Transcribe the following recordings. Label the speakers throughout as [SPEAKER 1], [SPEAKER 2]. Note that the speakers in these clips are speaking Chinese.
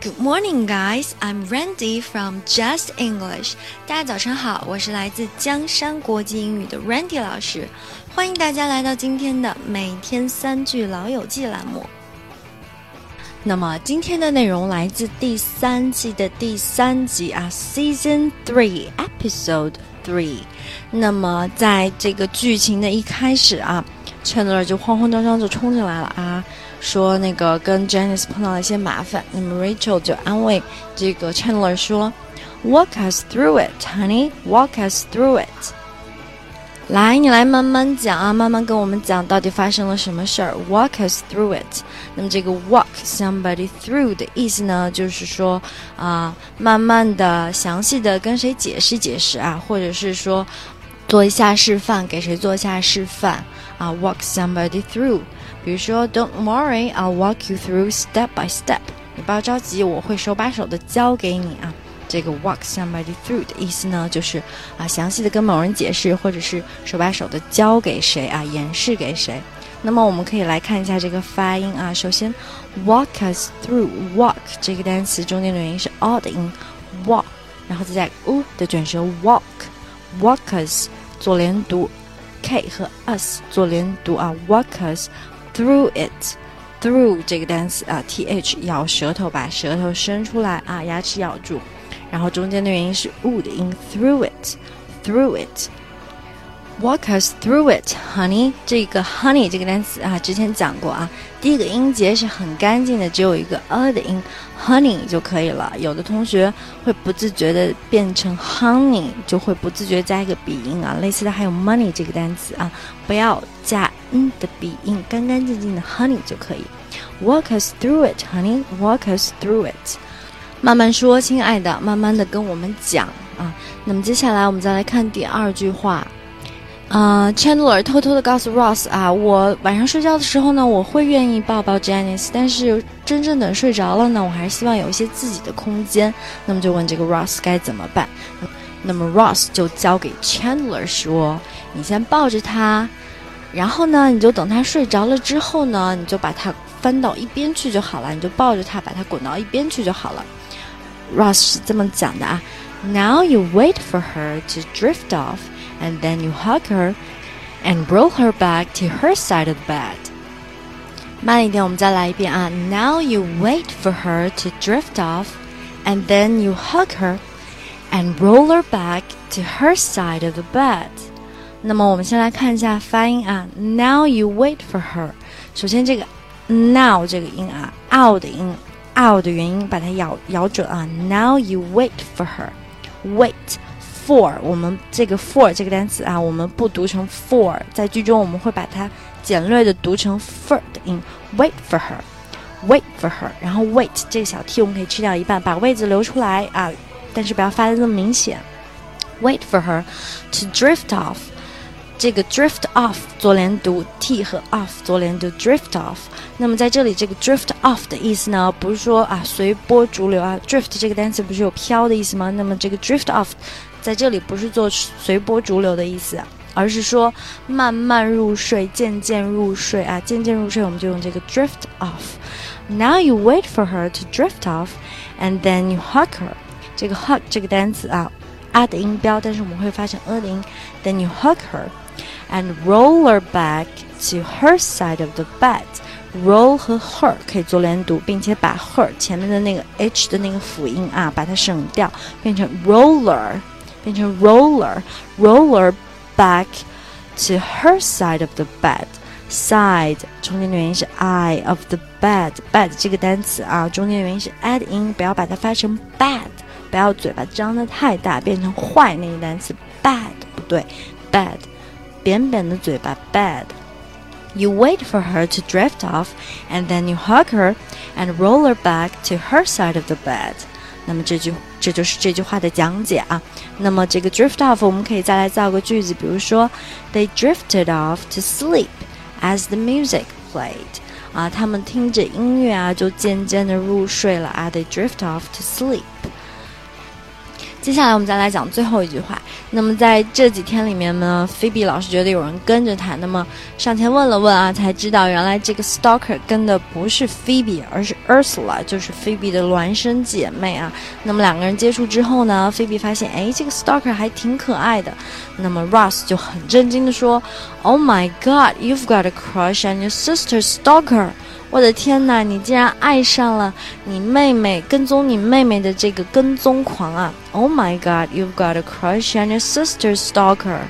[SPEAKER 1] Good morning, guys. I'm Randy from Just English. 大家早上好，我是来自江山国际英语的 Randy 老师，欢迎大家来到今天的每天三句老友记栏目。那么今天的内容来自第三季的第三集啊，Season Three, Episode Three。那么在这个剧情的一开始啊，Chandler 就慌慌张张就冲进来了啊。说那个跟 Janice 碰到了一些麻烦，那么 Rachel 就安慰这个 Chandler 说：“Walk us through it, honey. Walk us through it。”来，你来慢慢讲啊，慢慢跟我们讲到底发生了什么事儿。Walk us through it。那么这个 walk somebody through 的意思呢，就是说啊，慢慢的、详细的跟谁解释解释啊，或者是说做一下示范，给谁做一下示范啊。Walk somebody through。比如说，Don't worry, I'll walk you through step by step。你不要着急，我会手把手的教给你啊。这个 walk somebody through 的意思呢，就是啊，详细的跟某人解释，或者是手把手的教给谁啊，演示给谁。那么我们可以来看一下这个发音啊。首先，walk us through walk 这个单词中间的元音是 o 的音，walk，然后再加 u 的卷舌 walk，walk us 做连读，k 和 us 做连读啊，walkers。Through it, through 这个单词啊，th 咬舌头，把舌头伸出来啊，牙齿咬住，然后中间的元音是 u 的音，through it, through it. Walk us through it, honey。这个 honey 这个单词啊，之前讲过啊。第一个音节是很干净的，只有一个 a 的音，honey 就可以了。有的同学会不自觉的变成 honey，就会不自觉加一个鼻音啊。类似的还有 money 这个单词啊，不要加 n 的鼻音，干干净净的 honey 就可以。Walk us through it, honey. Walk us through it。慢慢说，亲爱的，慢慢的跟我们讲啊。那么接下来我们再来看第二句话。啊，Chandler 偷偷的告诉 Ross 啊，我晚上睡觉的时候呢，我会愿意抱抱 Janice，但是真正等睡着了呢，我还是希望有一些自己的空间。那么就问这个 Ross 该怎么办？那么 Ross 就交给 Chandler 说：“你先抱着他，然后呢，你就等他睡着了之后呢，你就把他翻到一边去就好了，你就抱着他，把他滚到一边去就好了。”Ross 是这么讲的啊：“Now you wait for her to drift off。” and then you hug her and roll her back to her side of the bed. 慢一点，我们再来一遍啊。Now you wait for her to drift off, and then you hug her, and roll her back to her side of the bed. 那么我们先来看一下发音啊。Now you wait for her。首先这个 now 这个音啊，out 的音，out 的元音，把它咬咬准啊。Now you wait for her. Wait For 我们这个 for 这个单词啊，我们不读成 for，在句中我们会把它简略的读成 for 的音。Wait for her，wait for her，然后 wait 这个小 t 我们可以去掉一半，把位子留出来啊，但是不要发的那么明显。Wait for her to drift off，这个 drift off 做连读，t 和 off 做连读，drift off。那么在这里这个 drift off 的意思呢，不是说啊随波逐流啊，drift 这个单词不是有飘的意思吗？那么这个 drift off。在这里不是做随波逐流的意思，而是说慢慢入睡、渐渐入睡啊，渐渐入睡，我们就用这个 drift off。Now you wait for her to drift off, and then you hug her。这个 hug 这个单词啊，a 的音标，但是我们会发成 a 的音。Then you hug her, and roll her back to her side of the bed。roll 和 her 可以做连读，并且把 her 前面的那个 h 的那个辅音啊，把它省掉，变成 roller。变成 roller roller back to her side of the bed side 中间的元音是 i of the bed bed 这个单词啊，中间的元音是 add 音，不要把它发成 bad，不要嘴巴张得太大，变成坏那个单词 bad 不对，bad 扁扁的嘴巴 bad。You wait for her to drift off, and then you hug her and roll her back to her side of the bed. 那么这句这就是这句话的讲解啊。那么这个 drift off 我们可以再来造个句子，比如说 They drifted off to sleep as the music played。啊，他们听着音乐啊，就渐渐的入睡了啊。They drift off to sleep。接下来我们再来讲最后一句话。那么在这几天里面呢，菲比老师觉得有人跟着他，那么上前问了问啊，才知道原来这个 stalker 跟的不是菲比，而是 Ursula，就是菲比的孪生姐妹啊。那么两个人接触之后呢，菲比发现，哎，这个 stalker 还挺可爱的。那么 Ross 就很震惊的说：“Oh my God, you've got a crush on your sister's stalker。”我的天哪！你竟然爱上了你妹妹，跟踪你妹妹的这个跟踪狂啊！Oh my God, you've got a crush on your sister's stalker。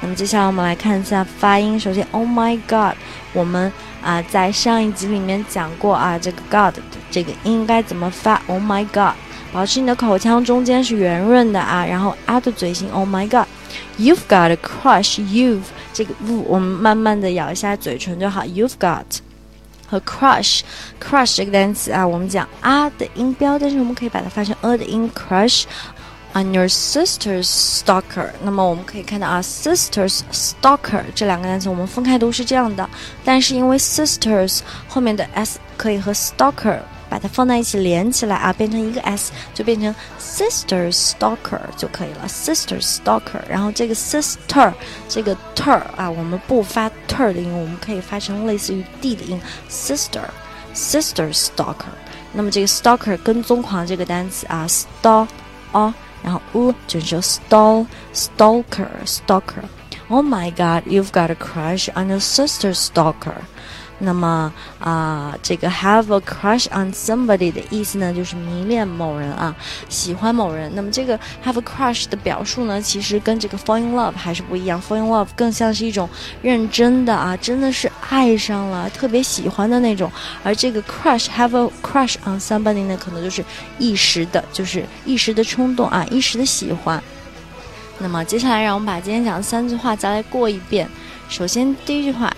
[SPEAKER 1] 那么接下来我们来看一下发音。首先，Oh my God，我们啊在上一集里面讲过啊，这个 God 这个应该怎么发？Oh my God，保持你的口腔中间是圆润的啊，然后啊的嘴型。Oh my God，you've got a crush，you've 这个 v 我们慢慢的咬一下嘴唇就好。You've got。和 crush，crush 这个单词啊，我们讲啊的音标，但是我们可以把它发成 a 的音，crush on your sister's stalker。那么我们可以看到啊，sisters stalker 这两个单词我们分开读是这样的，但是因为 sisters 后面的 s 可以和 stalker。 把它放在一起连起来啊，变成一个 s，就变成 sister stalker 就可以了。sister stalker，然后这个 sister 这个 ter 啊，我们不发 ter 的音，我们可以发成类似于 d 的音，sister sister stalker。那么这个 stalker 跟踪狂这个单词啊，stalk，然后 u 就是说 stall stalker stalker。Oh my God, you've got a crush on your sister stalker. 那么啊，这个 have a crush on somebody 的意思呢，就是迷恋某人啊，喜欢某人。那么这个 have a crush 的表述呢，其实跟这个 fall in love 还是不一样。fall in love 更像是一种认真的啊，真的是爱上了，特别喜欢的那种。而这个 crush have a crush on somebody 呢，可能就是一时的，就是一时的冲动啊，一时的喜欢。那么接下来，让我们把今天讲的三句话再来过一遍。首先，第一句话。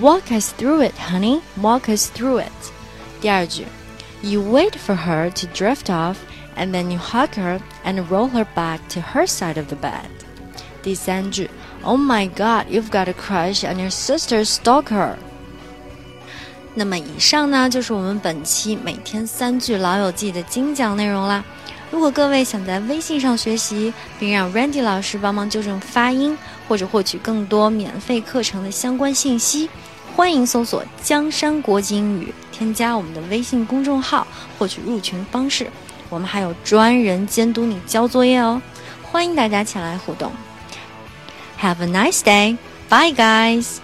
[SPEAKER 1] Walk us through it, honey. Walk us through it. 第二句，You wait for her to drift off, and then you hug her and roll her back to her side of the bed. 第三句，Oh my God, you've got a crush on your sister's stalker. 那么以上呢，就是我们本期每天三句老友记的精讲内容啦。如果各位想在微信上学习，并让 Randy 老师帮忙纠正发音，或者获取更多免费课程的相关信息， 欢迎搜索“江山国际英语”，添加我们的微信公众号，获取入群方式。我们还有专人监督你交作业哦，欢迎大家前来互动。Have a nice day, bye guys.